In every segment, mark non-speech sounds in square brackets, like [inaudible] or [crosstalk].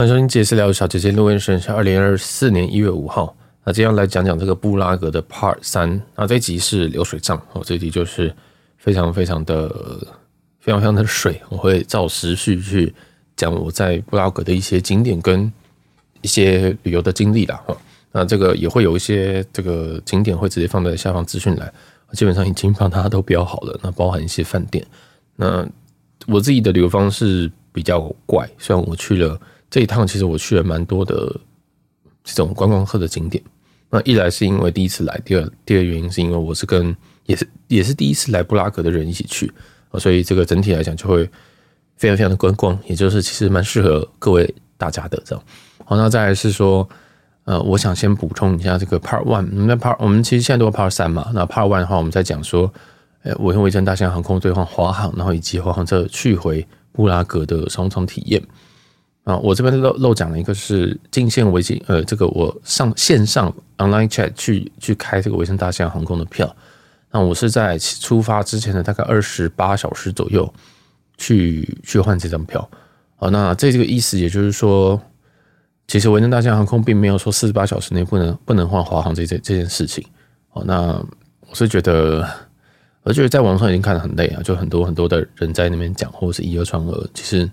欢迎收听杰私聊小姐姐录音时是二零二四年一月五号。那接下来讲讲这个布拉格的 Part 三。那这一集是流水账哦，这一集就是非常非常的非常非常的水。我会照时序去讲我在布拉格的一些景点跟一些旅游的经历啦。哈。那这个也会有一些这个景点会直接放在下方资讯栏，基本上已经帮大家都标好了。那包含一些饭店。那我自己的旅游方式比较怪，虽然我去了。这一趟其实我去了蛮多的这种观光客的景点。那一来是因为第一次来，第二第二原因是因为我是跟也是也是第一次来布拉格的人一起去，所以这个整体来讲就会非常非常的观光，也就是其实蛮适合各位大家的这样。好，那再来是说，呃，我想先补充一下这个 Part One，那 Part 我们其实现在都是 Part 三嘛。那 Part One 的话，我们在讲说，呃，我跟维珍大西洋航空兑换华航，然后以及华航这去回布拉格的双重体验。啊，我这边漏漏讲了一个是进线维京，呃，这个我上线上 online chat 去去开这个维珍大西洋航空的票，那我是在出发之前的大概二十八小时左右去去换这张票。啊，那这这个意思也就是说，其实维珍大西洋航空并没有说四十八小时内不能不能换华航这这这件事情。哦，那我是觉得，我觉得在网上已经看得很累啊，就很多很多的人在那边讲，或者是以讹传讹，其实。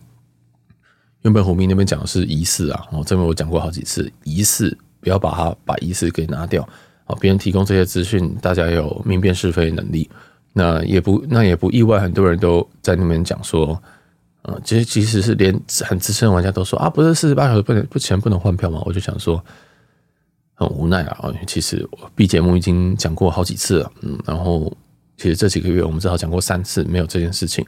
原本虎明那边讲的是疑似啊，哦，这边我讲过好几次，疑似不要把它把疑似给拿掉啊。别人提供这些资讯，大家有明辨是非能力，那也不那也不意外，很多人都在那边讲说，嗯，其实其实是连很资深的玩家都说啊，不是四十八小时不能不前不能换票吗？我就想说很无奈啊，其实 B 节目已经讲过好几次了，嗯，然后其实这几个月我们至少讲过三次，没有这件事情。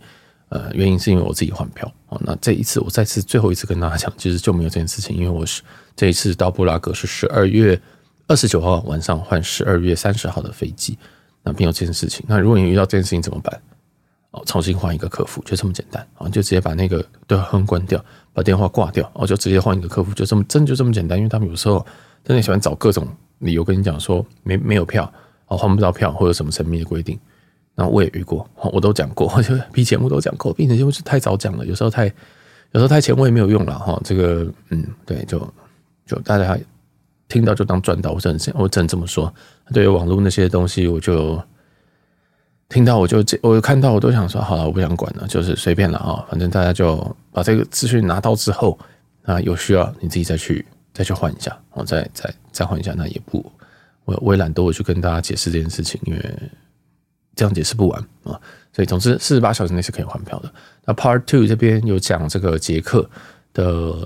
呃，原因是因为我自己换票哦。那这一次我再次最后一次跟大家讲，其实就没有这件事情，因为我是这一次到布拉格是十二月二十九号晚上换十二月三十号的飞机，那没有这件事情。那如果你遇到这件事情怎么办？哦，重新换一个客服，就这么简单啊，就直接把那个对话关掉，把电话挂掉，哦，就直接换一个客服，就这么真就这么简单。因为他们有时候真的喜欢找各种理由跟你讲说没没有票，哦，换不到票或者什么神秘的规定。那我也遇过，我都讲过，我 [laughs] 就比节目都讲过，并且就是太早讲了，有时候太，有时候太前卫没有用了哈。这个，嗯，对，就就大家听到就当赚到，我只能我只能这么说。对于网络那些东西，我就听到我就我看到我都想说，好了，我不想管了，就是随便了啊，反正大家就把这个资讯拿到之后啊，有需要你自己再去再去换一下，我再再再换一下，那也不，我我也懒得我去跟大家解释这件事情，因为。这样解释不完啊，所以总之四十八小时内是可以换票的。那 Part Two 这边有讲这个捷克的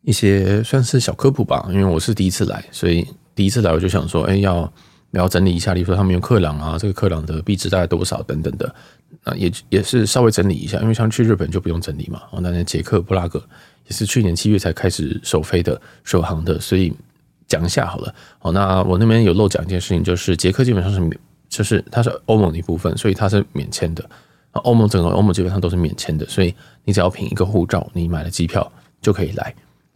一些算是小科普吧，因为我是第一次来，所以第一次来我就想说，哎，要要整理一下，例如说他们用克朗啊，这个克朗的币值大概多少等等的，啊，也也是稍微整理一下，因为像去日本就不用整理嘛，哦，那捷克布拉格也是去年七月才开始首飞的首航的，所以讲一下好了。好，那我那边有漏讲一件事情，就是捷克基本上是。就是它是欧盟的一部分，所以它是免签的。欧盟整个欧盟基本上都是免签的，所以你只要凭一个护照，你买了机票就可以来，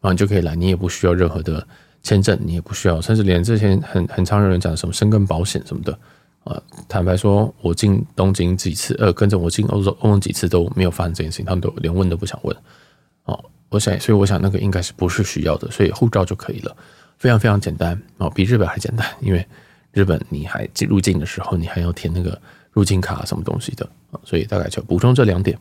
然后你就可以来，你也不需要任何的签证，你也不需要，甚至连之前很很常有人讲什么申根保险什么的啊。坦白说，我进东京几次，呃，跟着我进欧洲欧盟几次都没有发生这件事情，他们都连问都不想问。哦，我想，所以我想那个应该是不是需要的，所以护照就可以了，非常非常简单哦，比日本还简单，因为。日本，你还入境的时候，你还要填那个入境卡什么东西的啊，所以大概就补充这两点。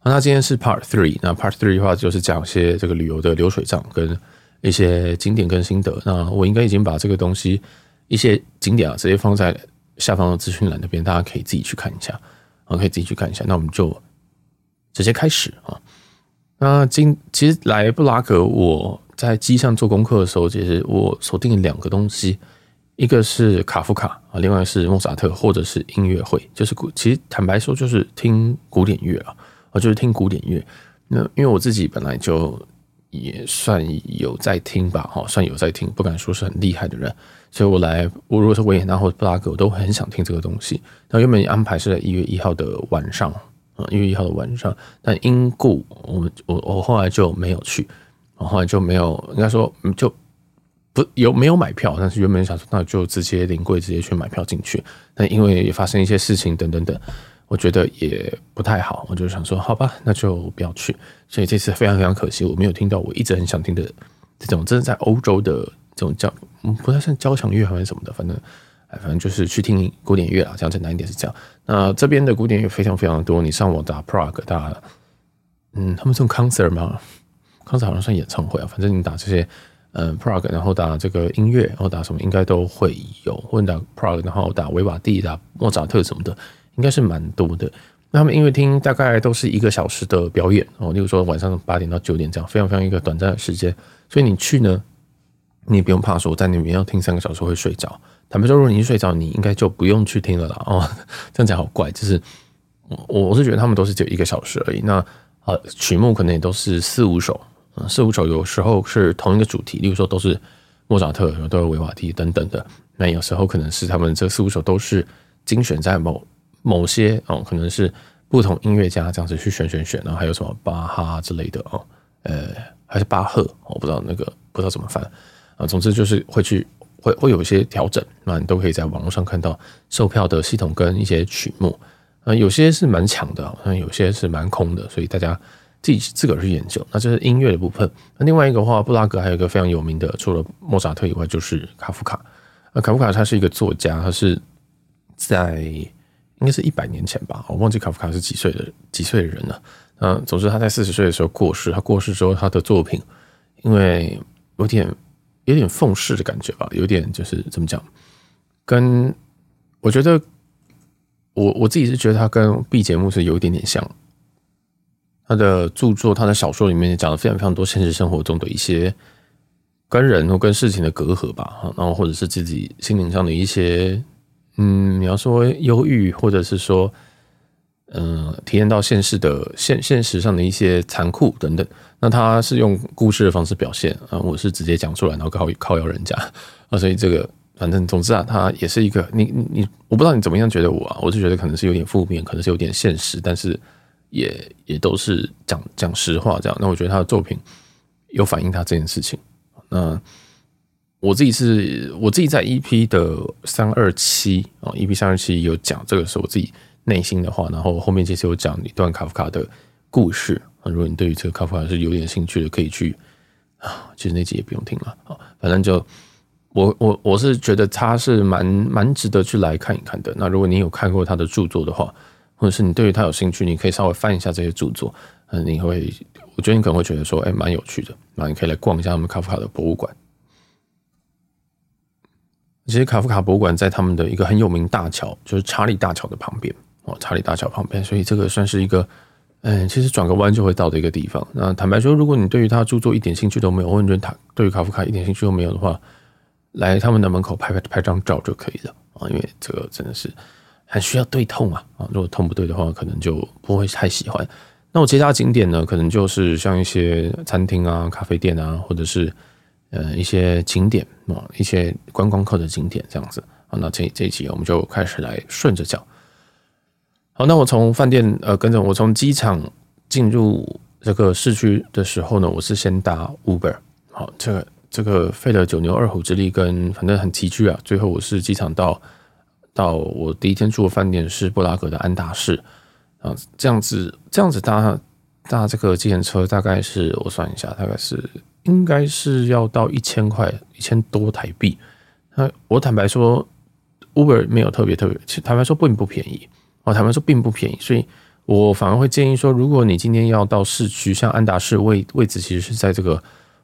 好，那今天是 Part Three，那 Part Three 的话就是讲一些这个旅游的流水账跟一些景点跟心得。那我应该已经把这个东西一些景点啊直接放在下方的资讯栏那边，大家可以自己去看一下啊，可以自己去看一下。那我们就直接开始啊。那今其实来布拉格我。在机上做功课的时候，其实我锁定两个东西，一个是卡夫卡啊，另外是莫扎特或者是音乐会，就是古。其实坦白说，就是听古典乐啊，啊，就是听古典乐。那因为我自己本来就也算有在听吧，哈，算有在听，不敢说是很厉害的人。所以我来，我如果是维也纳或布拉格，我都很想听这个东西。那原本安排是在一月一号的晚上啊，一月一号的晚上，但因故我我我后来就没有去。然后来就没有，应该说就不有没有买票，但是原本想说那就直接临柜直接去买票进去，但因为也发生一些事情等等等，我觉得也不太好，我就想说，好吧，那就不要去。所以这次非常非常可惜，我没有听到我一直很想听的这种，真的在欧洲的这种交，不太像交响乐还是什么的，反正，哎，反正就是去听古典乐啦。这样简单一点是这样。那这边的古典乐非常非常多，你上网打 Prague，打，嗯，他们这种 concert 吗？concert 好像算演唱会啊。反正你打这些，嗯，Prague，然后打这个音乐，然后打什么应该都会有，或者打 Prague，然后打维瓦蒂、打莫扎特什么的，应该是蛮多的。那他们音乐厅大概都是一个小时的表演哦，例如说晚上八点到九点这样，非常非常一个短暂的时间。所以你去呢，你也不用怕说在那边要听三个小时会睡着。坦白说，如果你一睡着，你应该就不用去听了啦。[laughs] 哦，这样讲好怪，就是我我是觉得他们都是只有一个小时而已。那呃，曲目可能也都是四五首，四五首有时候是同一个主题，例如说都是莫扎特，都是维瓦蒂等等的。那有时候可能是他们这四五首都是精选在某。某些哦，可能是不同音乐家这样子去选选选，然后还有什么巴哈之类的哦，呃，还是巴赫，我不知道那个不知道怎么翻啊。总之就是会去会会有一些调整，那你都可以在网络上看到售票的系统跟一些曲目啊，有些是蛮强的，那有些是蛮空的，所以大家自己自个儿去研究。那这是音乐的部分。那另外一个话，布拉格还有一个非常有名的，除了莫扎特以外，就是卡夫卡。那卡夫卡他是一个作家，他是在。应该是一百年前吧，我忘记卡夫卡是几岁的几岁的人了。嗯，总之他在四十岁的时候过世。他过世之后，他的作品因为有点有点奉世的感觉吧，有点就是怎么讲，跟我觉得我我自己是觉得他跟 B 节目是有一点点像。他的著作，他的小说里面讲了非常非常多现实生活中的一些跟人或跟事情的隔阂吧，然后或者是自己心灵上的一些。嗯，你要说忧郁，或者是说，嗯、体验到现实的现现实上的一些残酷等等，那他是用故事的方式表现啊，我是直接讲出来，然后靠靠邀人家啊，所以这个反正总之啊，他也是一个你你，我不知道你怎么样觉得我啊，我是觉得可能是有点负面，可能是有点现实，但是也也都是讲讲实话这样。那我觉得他的作品有反映他这件事情，那。我自己是我自己在 EP 的三二七啊，EP 三二七有讲这个是我自己内心的话，然后后面其实有讲一段卡夫卡的故事啊。如果你对于这个卡夫卡是有点兴趣的，可以去啊，其实那集也不用听了啊，反正就我我我是觉得他是蛮蛮值得去来看一看的。那如果你有看过他的著作的话，或者是你对于他有兴趣，你可以稍微翻一下这些著作，嗯，你会我觉得你可能会觉得说，哎，蛮有趣的，那你可以来逛一下他们卡夫卡的博物馆。其实卡夫卡博物馆在他们的一个很有名大桥，就是查理大桥的旁边哦，查理大桥旁边，所以这个算是一个，嗯，其实转个弯就会到的一个地方。那坦白说，如果你对于他著作一点兴趣都没有，或者他对于卡夫卡一点兴趣都没有的话，来他们的门口拍拍拍张照就可以了啊，因为这个真的是很需要对痛啊啊，如果痛不对的话，可能就不会太喜欢。那我其他景点呢，可能就是像一些餐厅啊、咖啡店啊，或者是。呃，一些景点啊，一些观光客的景点这样子。好，那这这一集我们就开始来顺着讲。好，那我从饭店呃，跟着我从机场进入这个市区的时候呢，我是先搭 Uber。好，这个这个费了九牛二虎之力，跟反正很崎岖啊。最后我是机场到到我第一天住的饭店是布拉格的安达仕啊，这样子这样子搭搭这个计程车大概是我算一下，大概是。应该是要到一千块，一千多台币。那我坦白说，Uber 没有特别特别，其坦白说并不便宜。我坦白说并不便宜，所以我反而会建议说，如果你今天要到市区，像安达仕位位置其实是在这个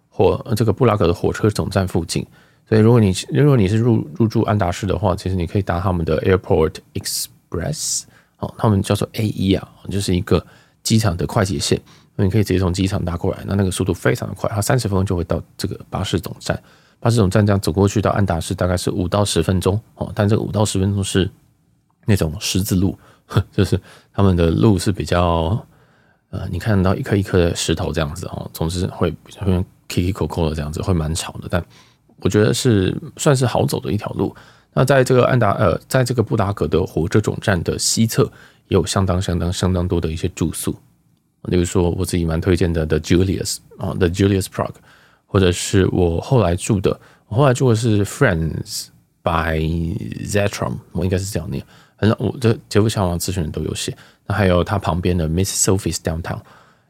火这个布拉格的火车总站附近，所以如果你如果你是入入住安达仕的话，其实你可以搭他们的 Airport Express，哦，他们叫做 AE 啊，就是一个机场的快捷线。那你可以直接从机场搭过来，那那个速度非常的快，它三十分钟就会到这个巴士总站。巴士总站这样走过去到安达仕大概是五到十分钟哦，但这个五到十分钟是那种十字路，[laughs] 就是他们的路是比较呃，你看到一颗一颗的石头这样子哦，总之会会 Kiki Coco 的这样子，会蛮吵的。但我觉得是算是好走的一条路。那在这个安达呃，在这个布拉格的火车总站的西侧，有相当相当相当多的一些住宿。例如说，我自己蛮推荐的 The Julius 啊，The Julius Prague，或者是我后来住的，我后来住的是 Friends by Zetron，我应该是这样念反正我这杰夫小王咨询人都有写。那还有它旁边的 Miss Sophie's Downtown，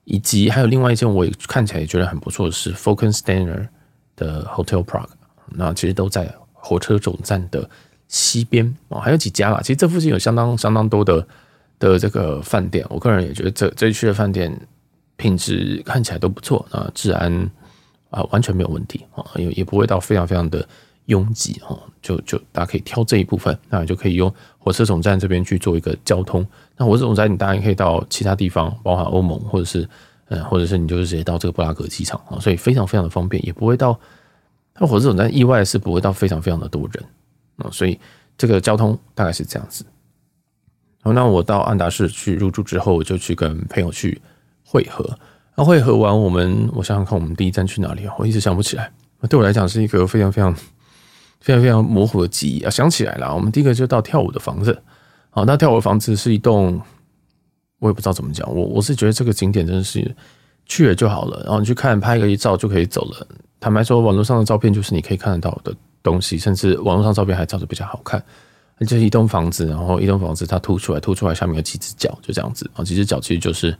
以及还有另外一间我也看起来也觉得很不错的是 Falcon Stainer 的 Hotel Prague，那其实都在火车总站的西边哦，还有几家啦。其实这附近有相当相当多的的这个饭店，我个人也觉得这这一区的饭店品质看起来都不错啊，治安啊完全没有问题啊，也也不会到非常非常的。拥挤啊，就就大家可以挑这一部分，那你就可以用火车总站这边去做一个交通。那火车总站你当然可以到其他地方，包含欧盟，或者是嗯，或者是你就是直接到这个布拉格机场啊，所以非常非常的方便，也不会到。那火车总站意外是不会到非常非常的多人啊，所以这个交通大概是这样子。好，那我到安达市去入住之后，我就去跟朋友去会合。那会合完，我们我想想看，我们第一站去哪里啊？我一直想不起来。对我来讲是一个非常非常。非常非常模糊的记忆啊，想起来了，我们第一个就到跳舞的房子。好，那跳舞的房子是一栋，我也不知道怎么讲，我我是觉得这个景点真的是去了就好了，然后你去看拍个一照就可以走了。坦白说，网络上的照片就是你可以看得到的东西，甚至网络上照片还照的比较好看。就是一栋房子，然后一栋房子它凸出来，凸出来下面有几只脚，就这样子啊，几只脚其实就是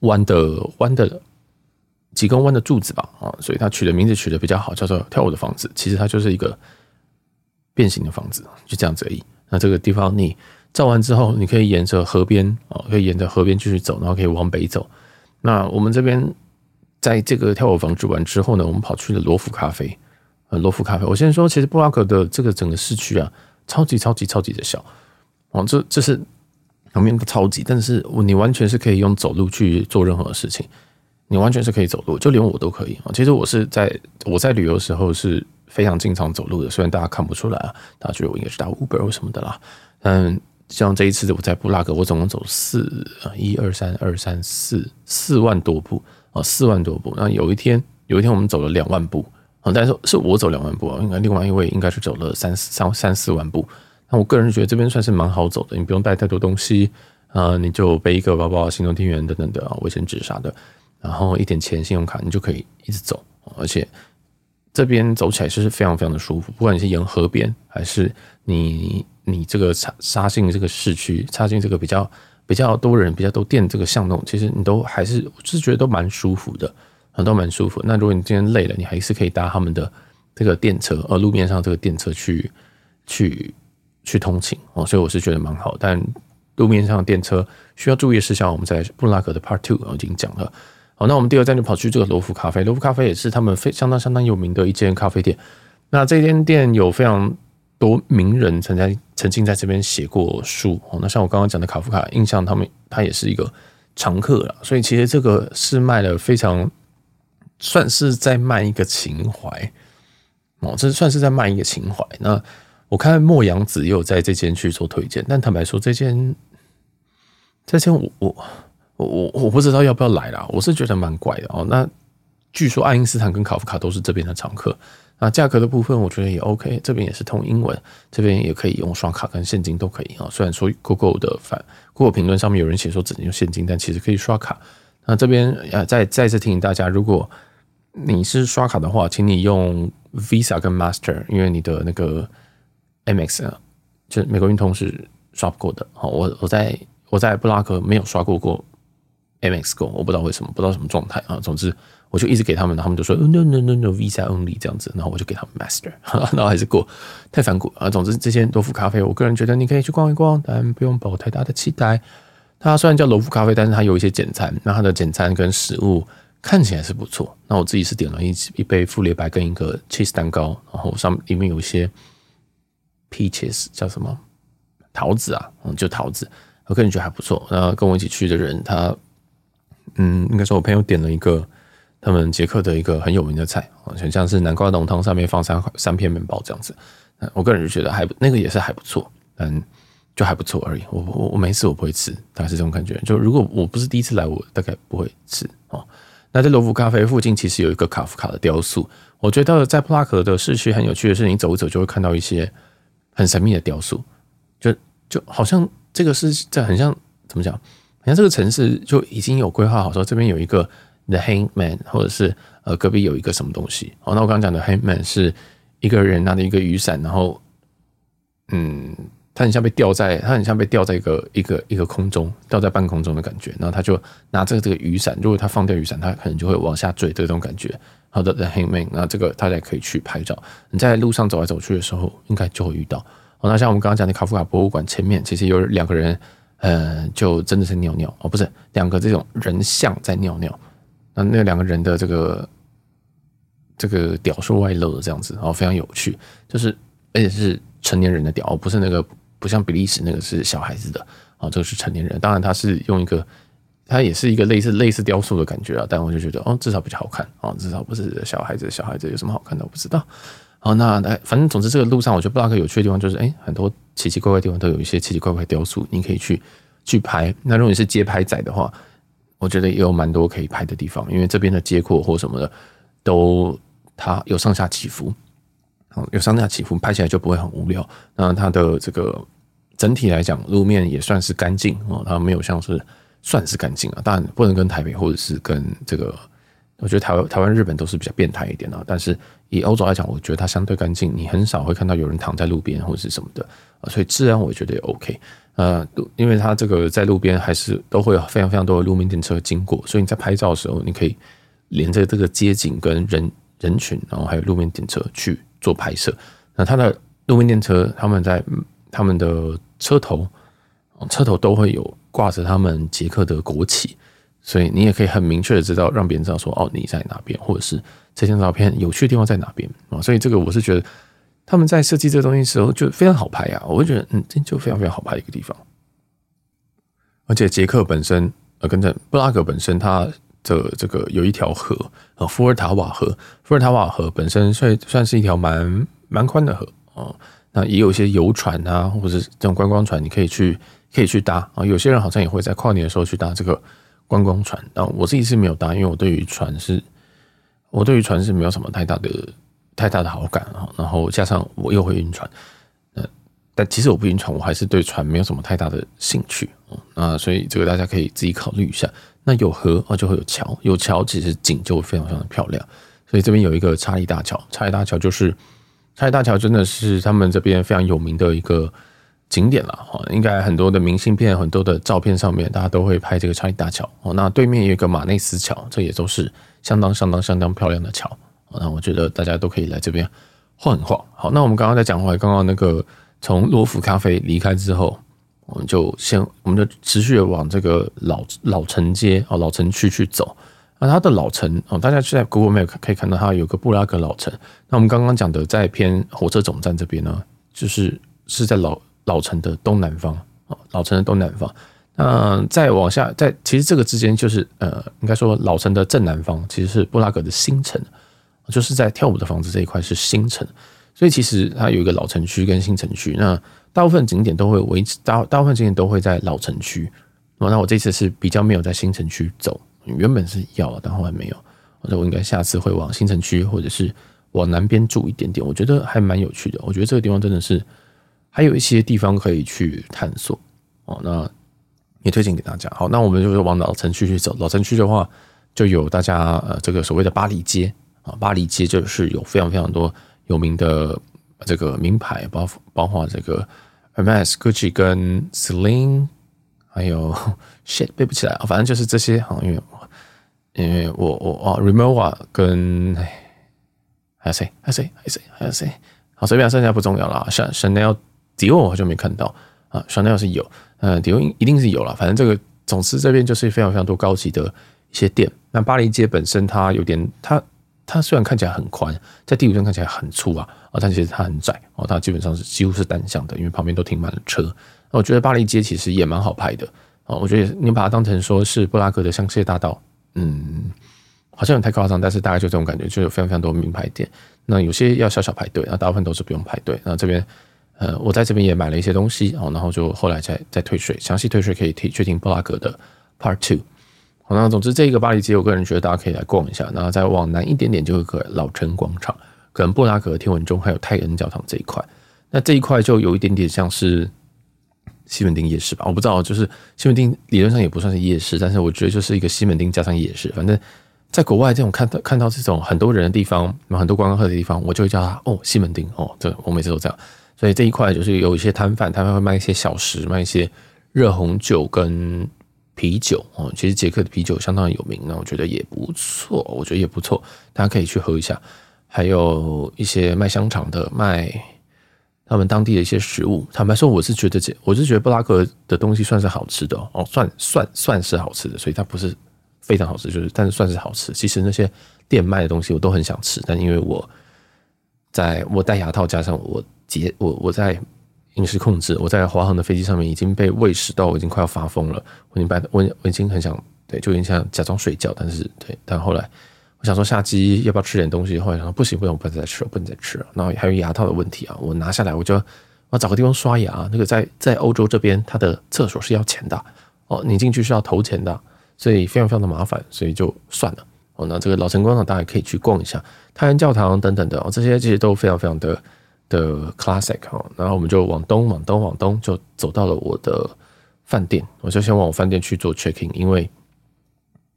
弯的弯的几根弯的柱子吧啊，所以它取的名字取的比较好，叫做跳舞的房子。其实它就是一个。变形的房子就这样子而已。那这个地方你照完之后，你可以沿着河边啊，可以沿着河边继续走，然后可以往北走。那我们这边在这个跳舞房住完之后呢，我们跑去了罗浮咖啡。呃，罗浮咖啡，我先说，其实布拉格的这个整个市区啊，超级超级超级的小哦，这这是旁边的超级，但是你完全是可以用走路去做任何事情，你完全是可以走路，就连我都可以啊。其实我是在我在旅游时候是。非常经常走路的，虽然大家看不出来啊，大家觉得我应该是打 Uber 什么的啦。嗯，像这一次我在布拉格，我总共走四一二三二三四四万多步啊，四万多步。那有一天，有一天我们走了两万步啊，但是是我走两万步啊，应该另外一位应该是走了三三三四万步。那我个人觉得这边算是蛮好走的，你不用带太多东西啊，你就背一个包包、行动电源等等的啊，卫生纸啥的，然后一点钱、信用卡，你就可以一直走，而且。这边走起来是非常非常的舒服，不管你是沿河边，还是你你这个插插进这个市区，插进这个比较比较多人、比较多店这个巷弄，其实你都还是就是觉得都蛮舒服的，很都蛮舒服。那如果你今天累了，你还是可以搭他们的这个电车，呃，路面上这个电车去去去通勤哦，所以我是觉得蛮好。但路面上电车需要注意事项，我们在布拉格的 Part Two 已经讲了。好，那我们第二站就跑去这个罗浮咖啡。罗浮咖啡也是他们非相当相当有名的一间咖啡店。那这间店有非常多名人曾在曾经在这边写过书。哦，那像我刚刚讲的卡夫卡，印象他们他也是一个常客了。所以其实这个是卖的非常算是在卖一个情怀哦，这算是在卖一个情怀。那我看莫阳子也有在这间去做推荐，但坦白说，这间这间我我。我我不知道要不要来啦，我是觉得蛮怪的哦。那据说爱因斯坦跟卡夫卡都是这边的常客。那价格的部分我觉得也 OK，这边也是通英文，这边也可以用刷卡跟现金都可以啊。虽然说 Google 的反 Google 评论上面有人写说只能用现金，但其实可以刷卡。那这边呃再再次提醒大家，如果你是刷卡的话，请你用 Visa 跟 Master，因为你的那个 MX 啊，就美国运通是刷不过的。好，我我在我在布拉格没有刷过过。MX Go，我不知道为什么，不知道什么状态啊。总之，我就一直给他们，他们就说 No No No No Visa Only 这样子，然后我就给他们 Master，[laughs] 然后还是过，太反骨啊。总之，这些罗浮咖啡，我个人觉得你可以去逛一逛，但不用抱太大的期待。它虽然叫罗浮咖啡，但是它有一些简餐，那它的简餐跟食物看起来是不错。那我自己是点了一一杯富列白跟一个 cheese 蛋糕，然后上里面有一些 peaches 叫什么桃子啊，嗯，就桃子，我个人觉得还不错。然后跟我一起去的人，他。嗯，应该说，我朋友点了一个他们捷克的一个很有名的菜，好像是南瓜浓汤上面放三三片面包这样子。我个人就觉得还那个也是还不错，嗯，就还不错而已。我我我没事，我不会吃，大概是这种感觉。就如果我不是第一次来，我大概不会吃哦。那在罗浮咖啡附近，其实有一个卡夫卡的雕塑。我觉得在布拉格的市区很有趣的是，你走一走就会看到一些很神秘的雕塑，就就好像这个是在很像怎么讲？好像这个城市就已经有规划好，说这边有一个 The Hangman，或者是呃隔壁有一个什么东西。哦，那我刚刚讲的 Hangman 是一个人拿着一个雨伞，然后嗯他很像被吊在，他很像被吊在一个一个一个空中，吊在半空中的感觉。然后他就拿这个这个雨伞，如果他放掉雨伞，他可能就会往下坠的这种感觉。好的，The Hangman，那这个大家可以去拍照。你在路上走来走去的时候，应该就会遇到。哦，那像我们刚刚讲的卡夫卡博物馆前面，其实有两个人，呃，就真的是尿尿哦，不是两个这种人像在尿尿。那那两个人的这个这个屌是外露的这样子，然后，非常有趣，就是而且是成年人的屌，不是那个不像比利时那个是小孩子的，啊，这个是成年人。当然，他是用一个，他也是一个类似类似雕塑的感觉啊，但我就觉得哦，至少比较好看哦，至少不是小孩子，小孩子有什么好看的我不知道。好，那来，反正总之这个路上，我觉得布拉格有趣的地方就是，哎，很多奇奇怪怪地方都有一些奇奇怪怪雕塑，你可以去去拍。那如果你是街拍仔的话，我觉得也有蛮多可以拍的地方，因为这边的街廓或什么的都它有上下起伏，有上下起伏，拍起来就不会很无聊。那它的这个整体来讲，路面也算是干净哦，它没有像是算是干净啊，但不能跟台北或者是跟这个。我觉得台湾、台湾、日本都是比较变态一点的，但是以欧洲来讲，我觉得它相对干净，你很少会看到有人躺在路边或者是什么的啊，所以治安我觉得也 OK。呃，因为它这个在路边还是都会有非常非常多的路面电车经过，所以你在拍照的时候，你可以连着这个街景跟人人群，然后还有路面电车去做拍摄。那它的路面电车，他们在他们的车头，车头都会有挂着他们捷克的国旗。所以你也可以很明确的知道，让别人知道说，哦，你在哪边，或者是这张照片有趣的地方在哪边啊？所以这个我是觉得他们在设计这个东西的时候就非常好拍啊，我会觉得嗯，这就非常非常好拍一个地方。而且捷克本身呃，跟着布拉格本身，它的这个有一条河啊，伏尔塔瓦河。伏尔塔瓦河本身算算是一条蛮蛮宽的河啊，那也有一些游船啊，或者是这种观光船，你可以去可以去搭啊。有些人好像也会在跨年的时候去搭这个。观光船，但我自己是没有搭，因为我对于船是，我对于船是没有什么太大的太大的好感啊。然后加上我又会晕船，呃但其实我不晕船，我还是对船没有什么太大的兴趣啊。所以这个大家可以自己考虑一下。那有河啊，就会有桥，有桥其实景就会非常非常的漂亮。所以这边有一个查理大桥，查理大桥就是查理大桥，真的是他们这边非常有名的一个。景点了哈，应该很多的明信片、很多的照片上面，大家都会拍这个查理大桥哦。那对面有一个马内斯桥，这也都是相当相当相当漂亮的桥。那我觉得大家都可以来这边晃一晃。好，那我们刚刚在讲话，刚刚那个从罗浮咖啡离开之后，我们就先我们就持续的往这个老老城街哦，老城区去走。那它的老城哦，大家去在 Google Map 可以看到它有个布拉格老城。那我们刚刚讲的在偏火车总站这边呢，就是是在老。老城的东南方啊，老城的东南方。那再往下，在其实这个之间就是呃，应该说老城的正南方其实是布拉格的新城，就是在跳舞的房子这一块是新城。所以其实它有一个老城区跟新城区。那大部分景点都会维持，大大部分景点都会在老城区。那我这次是比较没有在新城区走，原本是要，但后来没有。那我应该下次会往新城区或者是往南边住一点点，我觉得还蛮有趣的。我觉得这个地方真的是。还有一些地方可以去探索哦，那也推荐给大家。好，那我们就是往老城区去走。老城区的话，就有大家呃这个所谓的巴黎街啊，巴黎街就是有非常非常多有名的这个名牌，包包括这个 Hermes、Gucci 跟 Celine，还有 [laughs] shit 背不起来啊，反正就是这些。好，因为因为我我啊 Rimowa 跟还有谁？还有谁？还有谁？还有谁？好，随便剩下不重要了。像 Chanel。迪奥我就没看到啊，Chanel 是有，呃，迪奥一定是有了。反正这个总之这边就是非常非常多高级的一些店。那巴黎街本身它有点，它它虽然看起来很宽，在地图上看起来很粗啊，啊，但其实它很窄哦，它基本上是几乎是单向的，因为旁边都停满了车。那我觉得巴黎街其实也蛮好拍的啊，我觉得你把它当成说是布拉格的香榭大道，嗯，好像有点太夸张，但是大概就这种感觉，就有非常非常多名牌店。那有些要小小排队，那大部分都是不用排队。那这边。呃，我在这边也买了一些东西哦，然后就后来再再退税，详细退税可以去听布拉格的 Part Two。那总之这个巴黎街，我个人觉得大家可以来逛一下，然后再往南一点点就有个老城广场，可能布拉格天文钟还有泰恩教堂这一块。那这一块就有一点点像是西门町夜市吧，我不知道，就是西门町理论上也不算是夜市，但是我觉得就是一个西门町加上夜市。反正在国外这种看到看到这种很多人的地方，很多观光客的地方，我就会叫它哦西门町哦，这我每次都这样。所以这一块就是有一些摊贩，他们会卖一些小食，卖一些热红酒跟啤酒哦。其实捷克的啤酒相当有名，那我觉得也不错，我觉得也不错，大家可以去喝一下。还有一些卖香肠的，卖他们当地的一些食物。坦白说，我是觉得这，我是觉得布拉格的东西算是好吃的哦，算算算是好吃的，所以它不是非常好吃，就是但是算是好吃。其实那些店卖的东西我都很想吃，但因为我在我戴牙套，加上我结我我在饮食控制，我在华航的飞机上面已经被喂食到我已经快要发疯了，我已经把我我已经很想对，就有点想假装睡觉，但是对，但后来。我想说下机要不要吃点东西？后来想说不行不行，我不能再吃了，不能再吃了。然后还有牙套的问题啊，我拿下来我就我找个地方刷牙。那个在在欧洲这边，它的厕所是要钱的哦，你进去是要投钱的，所以非常非常的麻烦，所以就算了。哦，那这个老城广场大家可以去逛一下，太阳教堂等等的哦，这些其实都非常非常的的 classic 哦。然后我们就往东往东往东就走到了我的饭店，我就先往我饭店去做 checking，因为。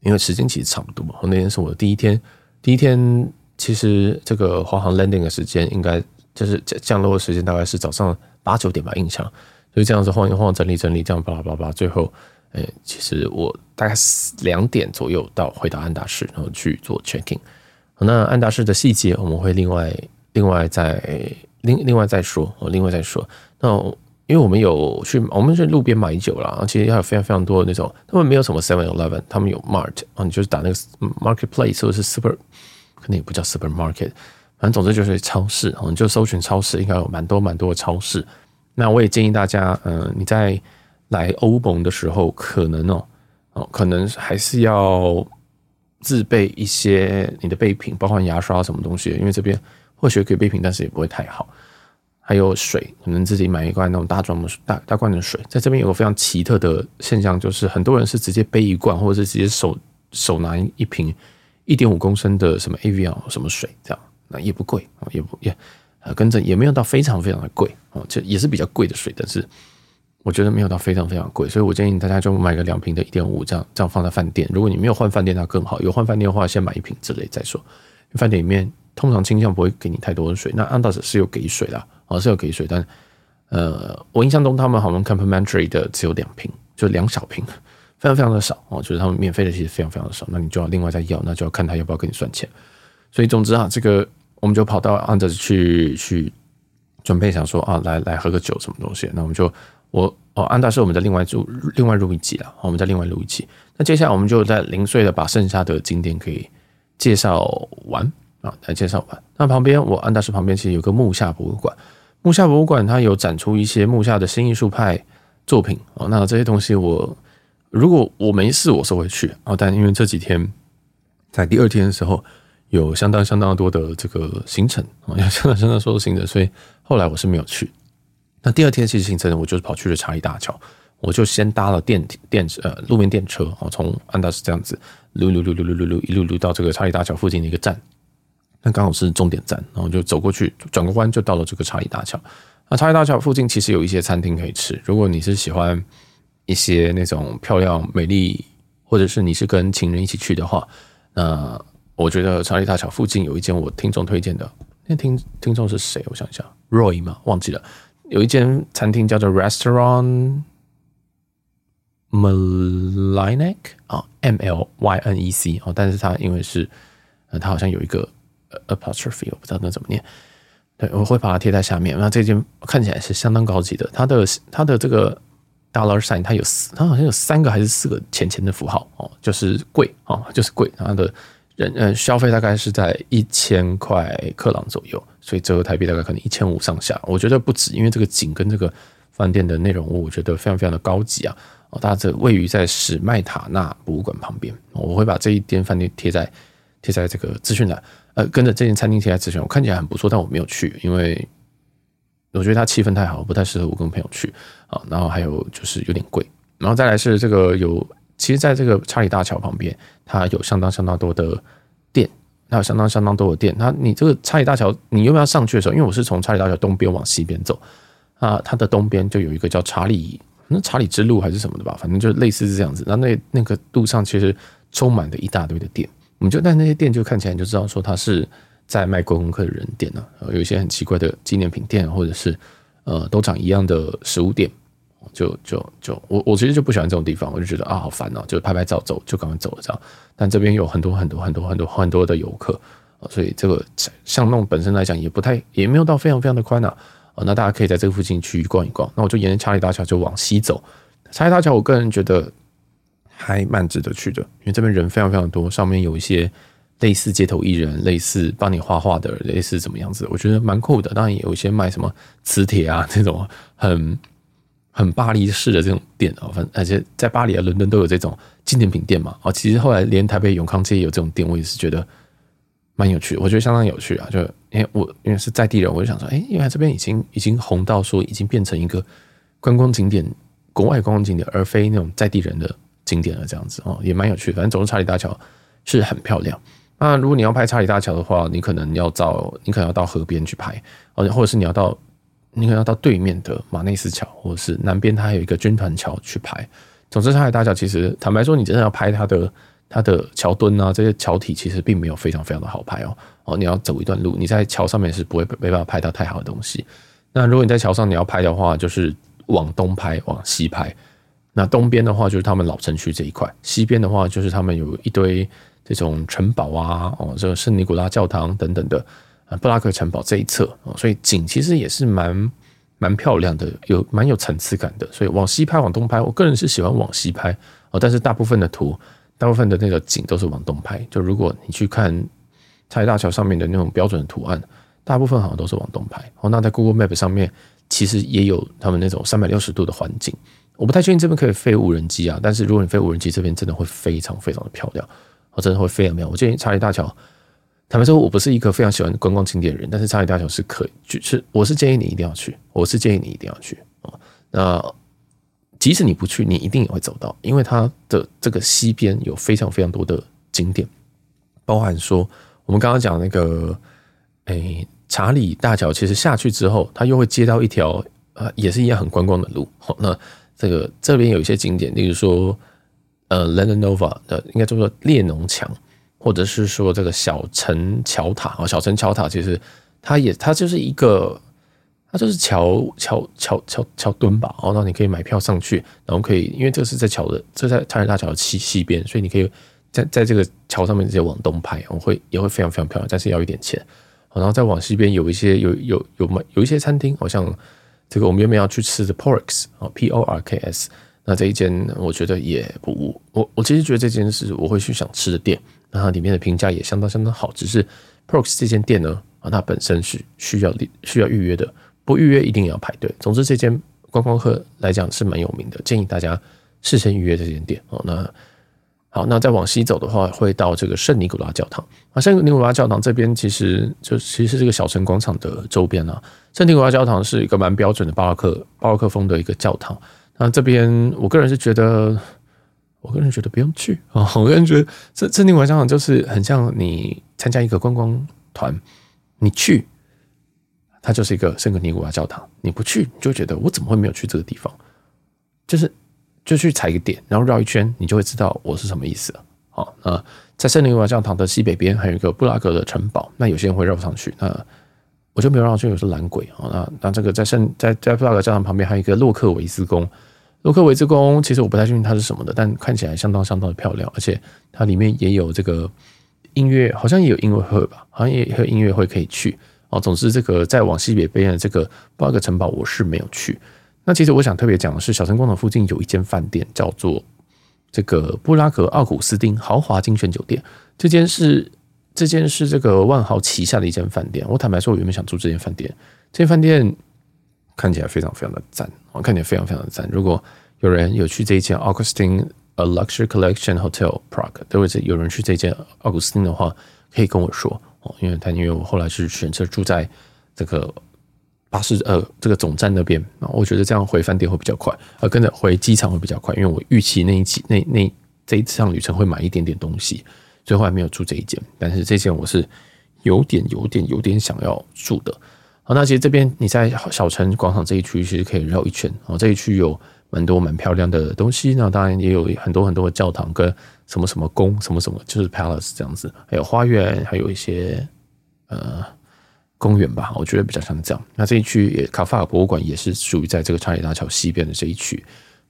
因为时间其实差不多嘛，那天是我的第一天，第一天其实这个华航 landing 的时间应该就是降降落的时间大概是早上八九点吧，印象，所以这样子晃一晃，整理整理，这样巴拉巴拉，最后，哎，其实我大概两点左右到回到安达市，然后去做 checking。那安达市的细节我们会另外另外再另另外再说，我另外再说。那。因为我们有去，我们是路边买酒啦。其实还有非常非常多的那种，他们没有什么 Seven Eleven，他们有 Mart 啊，你就是打那个 Marketplace 或者是 Super，可能也不叫 Supermarket，反正总之就是超市，你就搜寻超市，应该有蛮多蛮多的超市。那我也建议大家，嗯，你在来欧盟的时候，可能哦哦，可能还是要自备一些你的备品，包括牙刷什么东西，因为这边或许可以备瓶，但是也不会太好。还有水，可能自己买一罐那种大装的大大罐的水。在这边有个非常奇特的现象，就是很多人是直接背一罐，或者是直接手手拿一瓶一点五公升的什么 AVL 什么水，这样那也不贵，也不也跟着也没有到非常非常的贵哦，就也是比较贵的水，但是我觉得没有到非常非常贵，所以我建议大家就买个两瓶的一点五，这样这样放在饭店。如果你没有换饭店，那更好；有换饭店的话，先买一瓶之类再说。饭店里面通常倾向不会给你太多的水，那安达斯是有给水的。哦，是有给水，但呃，我印象中他们好像 complimentary 的只有两瓶，就两小瓶，非常非常的少哦。就是他们免费的其实非常非常的少，那你就要另外再要，那就要看他要不要跟你算钱。所以总之啊，这个我们就跑到安德去去准备，想说啊，来来喝个酒什么东西。那我们就我哦，安达是我们的另外入另外录一集了，我们在另外录一集。那接下来我们就在零碎的把剩下的景点可以介绍完啊，来介绍完。那旁边我安达士旁边其实有个木下博物馆。木下博物馆它有展出一些木下的新艺术派作品哦，那这些东西我如果我没事我是会去啊，但因为这几天在第二天的时候有相当相当多的这个行程啊，有相当相当多的行程，所以后来我是没有去。那第二天其实行程我就是跑去了查理大桥，我就先搭了电电呃路面电车啊，从安达士这样子溜溜溜溜溜溜一路溜到这个查理大桥附近的一个站。那刚好是终点站，然后就走过去，转个弯就到了这个查理大桥。那查理大桥附近其实有一些餐厅可以吃。如果你是喜欢一些那种漂亮、美丽，或者是你是跟情人一起去的话，那我觉得查理大桥附近有一间我听众推荐的。那听听众是谁？我想一下，Roy 吗？忘记了。有一间餐厅叫做 Restaurant Mlynek 啊，M L Y N E C 哦，但是它因为是呃，它好像有一个。Apostrophe 我不知道那怎么念，对，我会把它贴在下面。那这件看起来是相当高级的，它的它的这个 dollar sign 它有四它好像有三个还是四个钱钱的符号哦，就是贵哦，就是贵。它的人呃消费大概是在一千块克朗左右，所以折合台币大概可能一千五上下。我觉得不止，因为这个景跟这个饭店的内容物，我觉得非常非常的高级啊。哦，它这位于在史麦塔纳博物馆旁边，我会把这一间饭店贴在贴在这个资讯栏。呃，跟着这间餐厅贴在咨询，我看起来很不错，但我没有去，因为我觉得它气氛太好，不太适合我跟朋友去啊。然后还有就是有点贵，然后再来是这个有，其实在这个查理大桥旁边，它有相当相当多的店，它有相当相当多的店。它你这个查理大桥，你有没有上去的时候？因为我是从查理大桥东边往西边走啊，它的东边就有一个叫查理，那查理之路还是什么的吧，反正就类似是这样子。然后那那个路上其实充满了一大堆的店。我们就在那些店就看起来就知道说他是在卖观光客的人店呢，有一些很奇怪的纪念品店，或者是呃，都长一样的食物店，就就就我我其实就不喜欢这种地方，我就觉得啊好烦啊，就拍拍照走就赶快走了这样。但这边有很多很多很多很多很多的游客，所以这个巷弄本身来讲也不太也没有到非常非常的宽啊。那大家可以在这个附近去逛一逛。那我就沿着查理大桥就往西走。查理大桥我个人觉得还蛮值得去的，因为这边人非常非常多，上面有一些。类似街头艺人，类似帮你画画的，类似怎么样子？我觉得蛮酷的。当然也有一些卖什么磁铁啊 [laughs] 这种很很巴黎式的这种店啊，反而且在巴黎啊、伦敦都有这种纪念品店嘛。哦，其实后来连台北永康街也有这种店，我也是觉得蛮有趣。我觉得相当有趣啊！就因为我因为是在地人，我就想说，哎，因为这边已经已经红到说已经变成一个观光景点，国外观光景点，而非那种在地人的景点了。这样子哦，也蛮有趣。反正走出查理大桥是很漂亮。那如果你要拍查理大桥的话，你可能要到你可能要到河边去拍，或者是你要到你可能要到对面的马内斯桥，或者是南边它还有一个军团桥去拍。总之，查理大桥其实坦白说，你真的要拍它的它的桥墩啊，这些桥体其实并没有非常非常的好拍哦。哦，你要走一段路，你在桥上面是不会没办法拍到太好的东西。那如果你在桥上你要拍的话，就是往东拍，往西拍。那东边的话就是他们老城区这一块，西边的话就是他们有一堆。这种城堡啊，哦，这个圣尼古拉教堂等等的，啊，布拉克城堡这一侧，所以景其实也是蛮蛮漂亮的，有蛮有层次感的。所以往西拍，往东拍，我个人是喜欢往西拍哦，但是大部分的图，大部分的那个景都是往东拍。就如果你去看查理大桥上面的那种标准的图案，大部分好像都是往东拍。哦，那在 Google Map 上面其实也有他们那种三百六十度的环境。我不太确定这边可以飞无人机啊，但是如果你飞无人机，这边真的会非常非常的漂亮。我真的会非常漂亮。我建议查理大桥，坦白说，我不是一个非常喜欢观光景点的人，但是查理大桥是可以，就是我是建议你一定要去，我是建议你一定要去啊。那即使你不去，你一定也会走到，因为它的这个西边有非常非常多的景点，包含说我们刚刚讲那个，诶，查理大桥其实下去之后，它又会接到一条呃，也是一样很观光的路。那这个这边有一些景点，例如说。呃，Llanova 的应该叫做列侬墙，或者是说这个小城桥塔啊，小城桥塔其实它也它就是一个，它就是桥桥桥桥桥墩吧，然后你可以买票上去，然后可以，因为这个是在桥的，这在查理大桥的西西边，所以你可以在在这个桥上面直接往东拍，我会也会非常非常漂亮，但是要一点钱，然后再往西边有一些有有有有有一些餐厅，好像这个我们原本要去吃的 Porks 啊，P O R K S。那这一间我觉得也不，我我其实觉得这间是我会去想吃的店，那它里面的评价也相当相当好。只是 Prox 这间店呢，啊，它本身是需要需要预约的，不预约一定要排队。总之，这间观光客来讲是蛮有名的，建议大家事先预约这间店哦。那好，那再往西走的话，会到这个圣尼古拉教堂啊。圣尼古拉教堂这边其实就其实这个小城广场的周边啊。圣尼古拉教堂是一个蛮标准的巴洛克巴洛克风的一个教堂。那这边，我个人是觉得，我个人觉得不用去啊。[laughs] 我个人觉得，圣圣尼古拉教堂就是很像你参加一个观光团，你去，它就是一个圣格尼古拉教堂；你不去，你就觉得我怎么会没有去这个地方？就是就去踩一个点，然后绕一圈，你就会知道我是什么意思。好，那在圣尼古拉教堂的西北边还有一个布拉格的城堡，那有些人会绕上去。那我就没有绕上去，我是懒鬼啊。那那这个在圣在在布拉格教堂旁边还有一个洛克维兹宫。洛克维兹宫其实我不太确定它是什么的，但看起来相当相当的漂亮，而且它里面也有这个音乐，好像也有音乐会吧，好像也有音乐会可以去哦。总之，这个再往西北边的这个布拉格城堡我是没有去。那其实我想特别讲的是，小城广场附近有一间饭店叫做这个布拉格奥古斯丁豪华精选酒店，这间是。这间是这个万豪旗下的一间饭店。我坦白说，我原本想住这间饭店。这间饭店看起来非常非常的赞，我看起来非常非常的赞。如果有人有去这一间 Augustin A Luxury Collection Hotel Prague，对不对？有人去这间奥古斯丁的话，可以跟我说哦，因为他因为我后来是选择住在这个巴士呃这个总站那边啊，我觉得这样回饭店会比较快，呃，跟着回机场会比较快，因为我预期那一期那那这一趟旅程会买一点点东西。最后还没有住这一间，但是这间我是有点、有点、有点想要住的。好，那其实这边你在小城广场这一区其实可以绕一圈哦。这一区有蛮多蛮漂亮的东西，那当然也有很多很多的教堂跟什么什么宫、什么什么，就是 palace 这样子，还有花园，还有一些呃公园吧，我觉得比较像这样。那这一区也卡夫卡博物馆也是属于在这个查理大桥西边的这一区。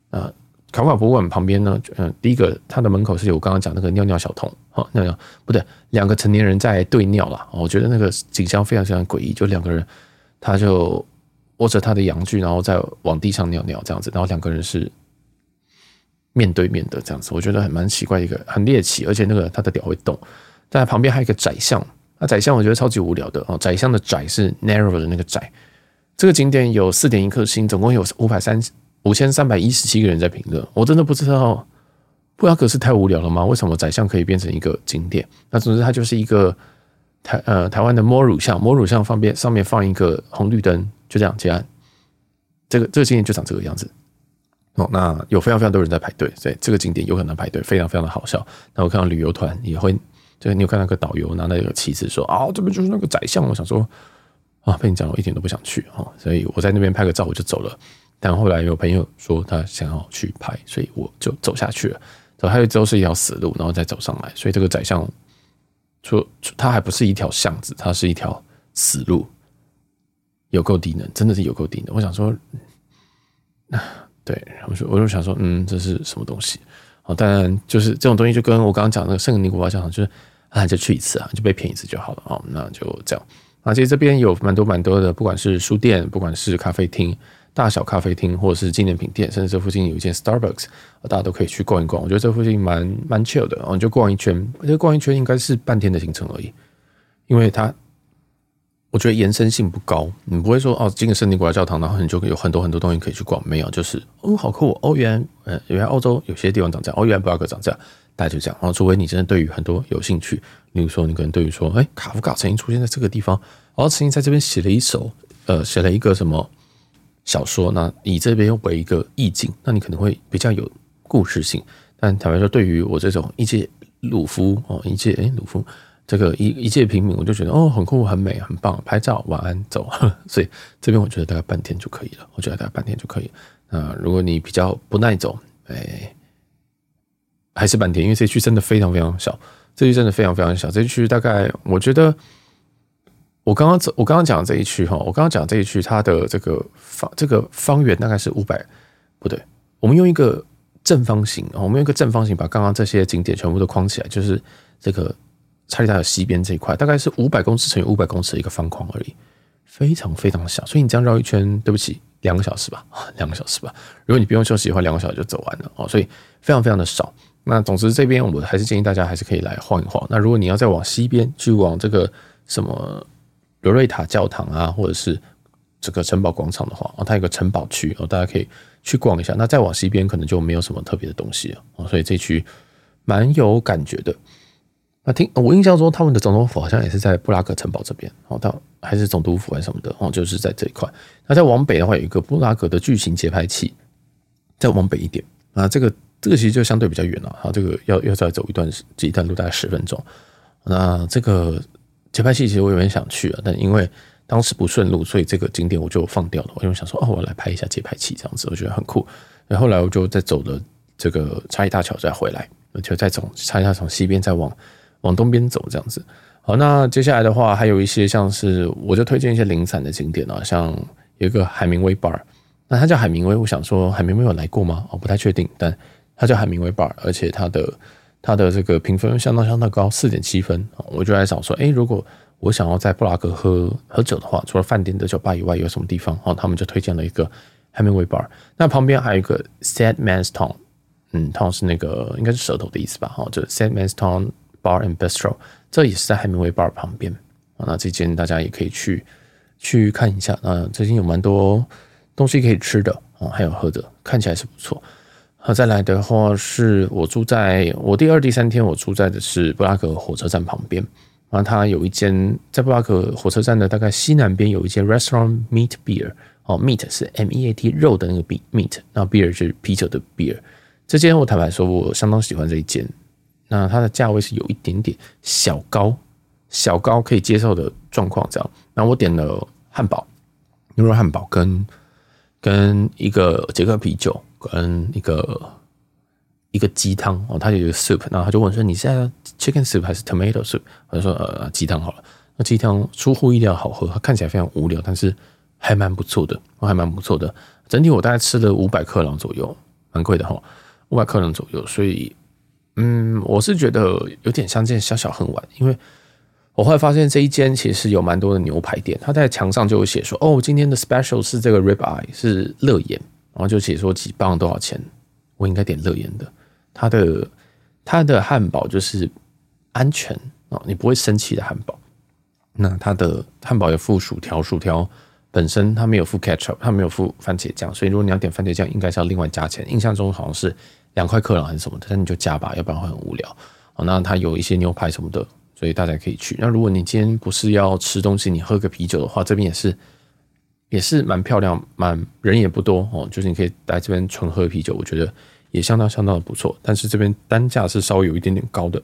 啊，卡夫卡博物馆旁边呢，嗯，第一个它的门口是有我刚刚讲那个尿尿小童，哈，尿尿不对，两个成年人在对尿了。我觉得那个景象非常非常诡异，就两个人，他就握着他的阳具，然后再往地上尿尿这样子，然后两个人是面对面的这样子，我觉得很蛮奇怪一个很猎奇，而且那个他的屌会动。在旁边还有一个窄巷。那窄巷我觉得超级无聊的哦，宰相的宰是 narrow 的那个窄。这个景点有四点一颗星，总共有五百三五千三百一十七个人在评论。我真的不知道布拉格是太无聊了吗？为什么宰相可以变成一个景点？那总之它就是一个台呃台湾的摸乳巷，摸乳巷方便上面放一个红绿灯，就这样结案。这个这个景点就长这个样子哦。那有非常非常多人在排队，所以这个景点有可能排队，非常非常的好笑。那我看到旅游团也会。就你有看那个导游拿那个旗子说啊，这边就是那个宰相。我想说啊，被你讲，我一点都不想去啊，所以我在那边拍个照我就走了。但后来有朋友说他想要去拍，所以我就走下去了。走下去之后是一条死路，然后再走上来，所以这个宰相说他还不是一条巷子，它是一条死路，有够低能，真的是有够低能。我想说，啊，[sighs] 对，我说我就想说，嗯，这是什么东西？哦，当然就是这种东西，就跟我刚刚讲那个圣尼古拉教堂，就是啊，就去一次啊，就被骗一次就好了哦。那就这样。啊，其实这边有蛮多蛮多的，不管是书店，不管是咖啡厅，大小咖啡厅，或者是纪念品店，甚至这附近有一间 Starbucks，大家都可以去逛一逛。我觉得这附近蛮蛮 chill 的，哦，就逛一圈，我觉得逛一圈应该是半天的行程而已，因为它。我觉得延伸性不高，你不会说哦，进个圣尼古拉教堂，然后你就有很多很多东西可以去逛。没有，就是哦，好酷哦，原来呃，原来欧洲有些地方长这样，哦，原来布拉格长这样，大概就这样。然后，除非你真的对于很多有兴趣，例如说，你可能对于说，哎，卡夫卡曾经出现在这个地方，然后曾经在这边写了一首，呃，写了一个什么小说，那以这边为一个意境，那你可能会比较有故事性。但坦白说，对于我这种一介鲁夫哦，一介哎鲁夫。这个一一介平民，我就觉得哦，很酷、很美、很棒，拍照，晚安，走。[laughs] 所以这边我觉得大概半天就可以了。我觉得大概半天就可以。那如果你比较不耐走，哎，还是半天，因为这区真的非常非常小，这区真的非常非常小。这区大概我觉得，我刚刚走，我刚刚讲这一区哈，我刚刚讲这一区，它的这个方这个方圆大概是五百，不对，我们用一个正方形，我们用一个正方形把刚刚这些景点全部都框起来，就是这个。查理大桥西边这一块大概是五百公尺乘以五百公尺的一个方框而已，非常非常小。所以你这样绕一圈，对不起，两个小时吧，[laughs] 两个小时吧。如果你不用休息的话，两个小时就走完了哦。所以非常非常的少。那总之这边我还是建议大家还是可以来晃一晃。那如果你要再往西边去往这个什么罗瑞塔教堂啊，或者是这个城堡广场的话，哦，它有个城堡区哦，大家可以去逛一下。那再往西边可能就没有什么特别的东西了哦，所以这区蛮有感觉的。那听我印象中，他们的总统府好像也是在布拉格城堡这边哦，到还是总督府还是什么的哦，就是在这一块。那再往北的话，有一个布拉格的巨型节拍器，再往北一点啊，这个这个其实就相对比较远了啊，这个要要再走一段几段路，大概十分钟。那这个节拍器其实我有点想去啊，但因为当时不顺路，所以这个景点我就放掉了。我就想说，哦，我来拍一下节拍器这样子，我觉得很酷。然后来我就再走了这个查理大桥再回来，就再从查理大桥从西边再往。往东边走，这样子。好，那接下来的话，还有一些像是，我就推荐一些零散的景点啊，像有一个海明威 bar，那它叫海明威，我想说海明威有来过吗？我不太确定，但它叫海明威 bar，而且它的它的这个评分相当相当高，四点七分。我就在想说，诶，如果我想要在布拉格喝喝酒的话，除了饭店的酒吧以外，有什么地方？哦，他们就推荐了一个海明威 bar。那旁边还有一个 Sad Man's Town，嗯，town 是那个应该是舌头的意思吧？哦，就 Sad Man's Town。Bar and Bistro，这也是在海明威 Bar 旁边啊。那这间大家也可以去去看一下。那最近有蛮多东西可以吃的啊，还有喝的，看起来是不错。好，再来的话是我住在我第二、第三天，我住在的是布拉格火车站旁边啊。它有一间在布拉格火车站的大概西南边有一间 Restaurant Meat Beer 哦，Meat 是 M E A T 肉的那个 B Meat，那 Beer 是啤酒的 Beer。这间我坦白说，我相当喜欢这一间。那它的价位是有一点点小高，小高可以接受的状况这样。那我点了汉堡，牛肉汉堡跟跟一个杰克啤酒跟一个一个鸡汤哦，它有一个 soup，然后他就问说，你现在 chicken soup 还是 tomato soup？我就说呃鸡汤好了。那鸡汤出乎意料好喝，它看起来非常无聊，但是还蛮不错的，还蛮不错的。整体我大概吃了五百克朗左右，蛮贵的哈，五百克朗左右。所以，嗯，我是觉得有点像见小小恨晚，因为我后来发现这一间其实有蛮多的牛排店，他在墙上就有写说，哦，今天的 special 是这个 rib eye 是乐眼，然后就写说几磅多少钱，我应该点乐眼的。它的它的汉堡就是安全哦，你不会生气的汉堡。那它的汉堡有附薯条，薯条本身它没有附 ketchup，它没有附番茄酱，所以如果你要点番茄酱，应该是要另外加钱。印象中好像是两块克朗还是什么，但你就加吧，要不然会很无聊。哦，那它有一些牛排什么的。所以大家可以去。那如果你今天不是要吃东西，你喝个啤酒的话，这边也是也是蛮漂亮，蛮人也不多哦。就是你可以来这边纯喝啤酒，我觉得也相当相当的不错。但是这边单价是稍微有一点点高的。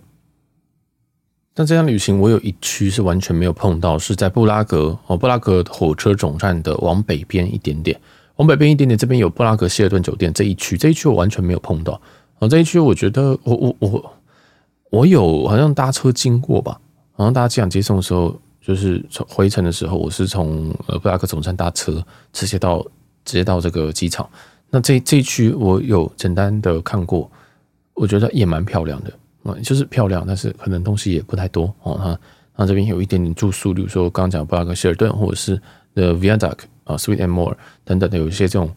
但这趟旅行我有一区是完全没有碰到，是在布拉格哦，布拉格火车总站的往北边一点点，往北边一点点，这边有布拉格希尔顿酒店这一区，这一区我完全没有碰到。哦，这一区我觉得我我我。我有好像搭车经过吧，好像大家机场接送的时候，就是从回程的时候，我是从呃布拉格总站搭车，直接到直接到这个机场。那这这一区我有简单的看过，我觉得也蛮漂亮的啊，就是漂亮，但是可能东西也不太多哦。那那这边有一点点住宿，比如说刚刚讲布拉格希尔顿或者是 The Viaduct 啊，Sweet and More 等等的，有一些这种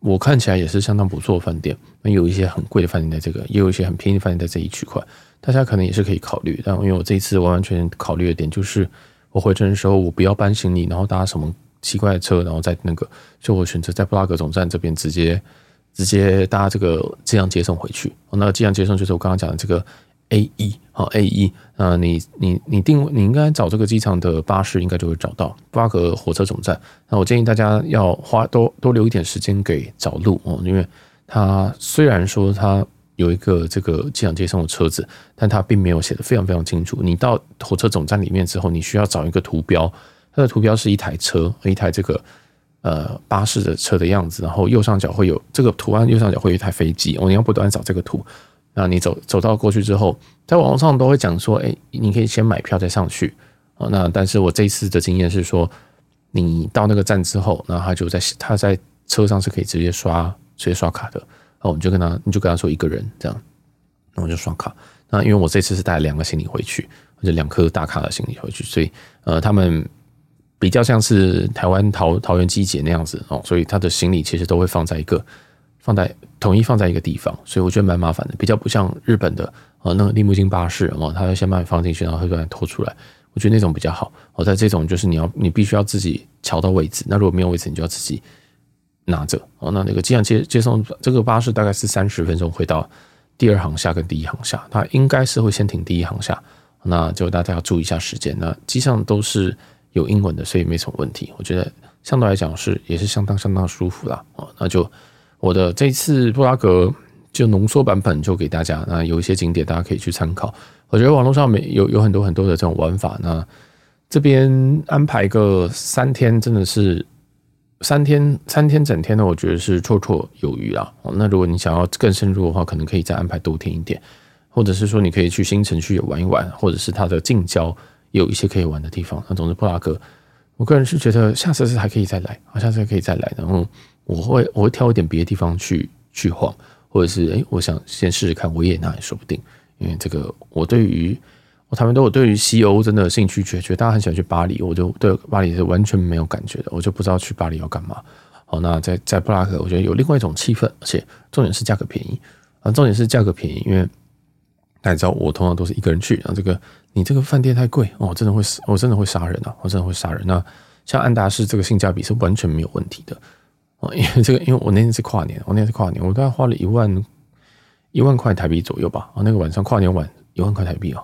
我看起来也是相当不错的饭店。那有一些很贵的饭店在这个，也有一些很便宜的饭店在这一区块。大家可能也是可以考虑，但因为我这一次完完全全考虑的点就是，我回程的时候我不要搬行李，然后搭什么奇怪的车，然后在那个，就我选择在布拉格总站这边直接直接搭这个机场接送回去。那机场接送就是我刚刚讲的这个 A 一，好 A 一，那你你你定位你应该找这个机场的巴士，应该就会找到布拉格火车总站。那我建议大家要花多多留一点时间给找路哦，因为它虽然说它。有一个这个机场接送的车子，但它并没有写得非常非常清楚。你到火车总站里面之后，你需要找一个图标，它的图标是一台车，一台这个呃巴士的车的样子，然后右上角会有这个图案，右上角会有一台飞机。哦，你要不断找这个图，那你走走到过去之后，在网络上都会讲说，哎，你可以先买票再上去啊。那但是我这次的经验是说，你到那个站之后，那他就在他在车上是可以直接刷直接刷卡的。哦，你就跟他，你就跟他说一个人这样，那我就刷卡。那因为我这次是带两个行李回去，或者两颗大卡的行李回去，所以呃，他们比较像是台湾桃桃园机捷那样子哦，所以他的行李其实都会放在一个放在统一放在一个地方，所以我觉得蛮麻烦的，比较不像日本的哦，那个利木津巴士哦，他要先把你放进去，然后会把你拖出来，我觉得那种比较好。哦，在这种就是你要你必须要自己调到位置，那如果没有位置，你就要自己。拿着哦，那那个机场接接送这个巴士大概是三十分钟会到第二航下跟第一航下，它应该是会先停第一航下，那就大家要注意一下时间。那机上都是有英文的，所以没什么问题。我觉得相对来讲是也是相当相当舒服啦。哦。那就我的这次布拉格就浓缩版本就给大家，那有一些景点大家可以去参考。我觉得网络上面有有很多很多的这种玩法，那这边安排个三天真的是。三天三天整天呢，我觉得是绰绰有余啊。那如果你想要更深入的话，可能可以再安排多天一点，或者是说你可以去新城区玩一玩，或者是它的近郊有一些可以玩的地方。那总之，布拉格，我个人是觉得下次是还可以再来，下次还可以再来。然后我会我会挑一点别的地方去去晃，或者是诶，我想先试试看维也纳也说不定，因为这个我对于。我他们都有对于西欧真的兴趣缺缺，大家很喜欢去巴黎，我就对巴黎是完全没有感觉的，我就不知道去巴黎要干嘛。好，那在在布拉格，我觉得有另外一种气氛，而且重点是价格便宜啊，重点是价格便宜，因为大家知道我通常都是一个人去，然后这个你这个饭店太贵哦，真的会死，我真的会杀人啊，我真的会杀人。那像安达仕这个性价比是完全没有问题的哦，因为这个因为我那天是跨年，我那天是跨年，我大概花了一万一万块台币左右吧，啊，那个晚上跨年晚一万块台币啊。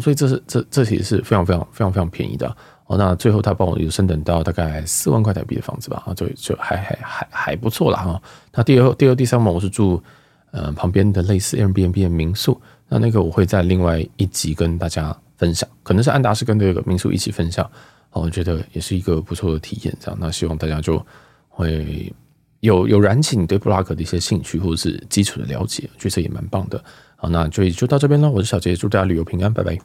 所以这是这这其实是非常非常非常非常便宜的哦。那最后他帮我有升等到大概四万块台币的房子吧，啊，就就还还还还不错啦哈。那第二第二第三晚我是住呃旁边的类似 Airbnb 的民宿，那那个我会在另外一集跟大家分享，可能是安达是跟这个民宿一起分享，哦我觉得也是一个不错的体验。这样，那希望大家就会有有燃起你对布拉格的一些兴趣或者是基础的了解，觉得也蛮棒的。好，那就就到这边了。我是小杰，祝大家旅游平安，拜拜。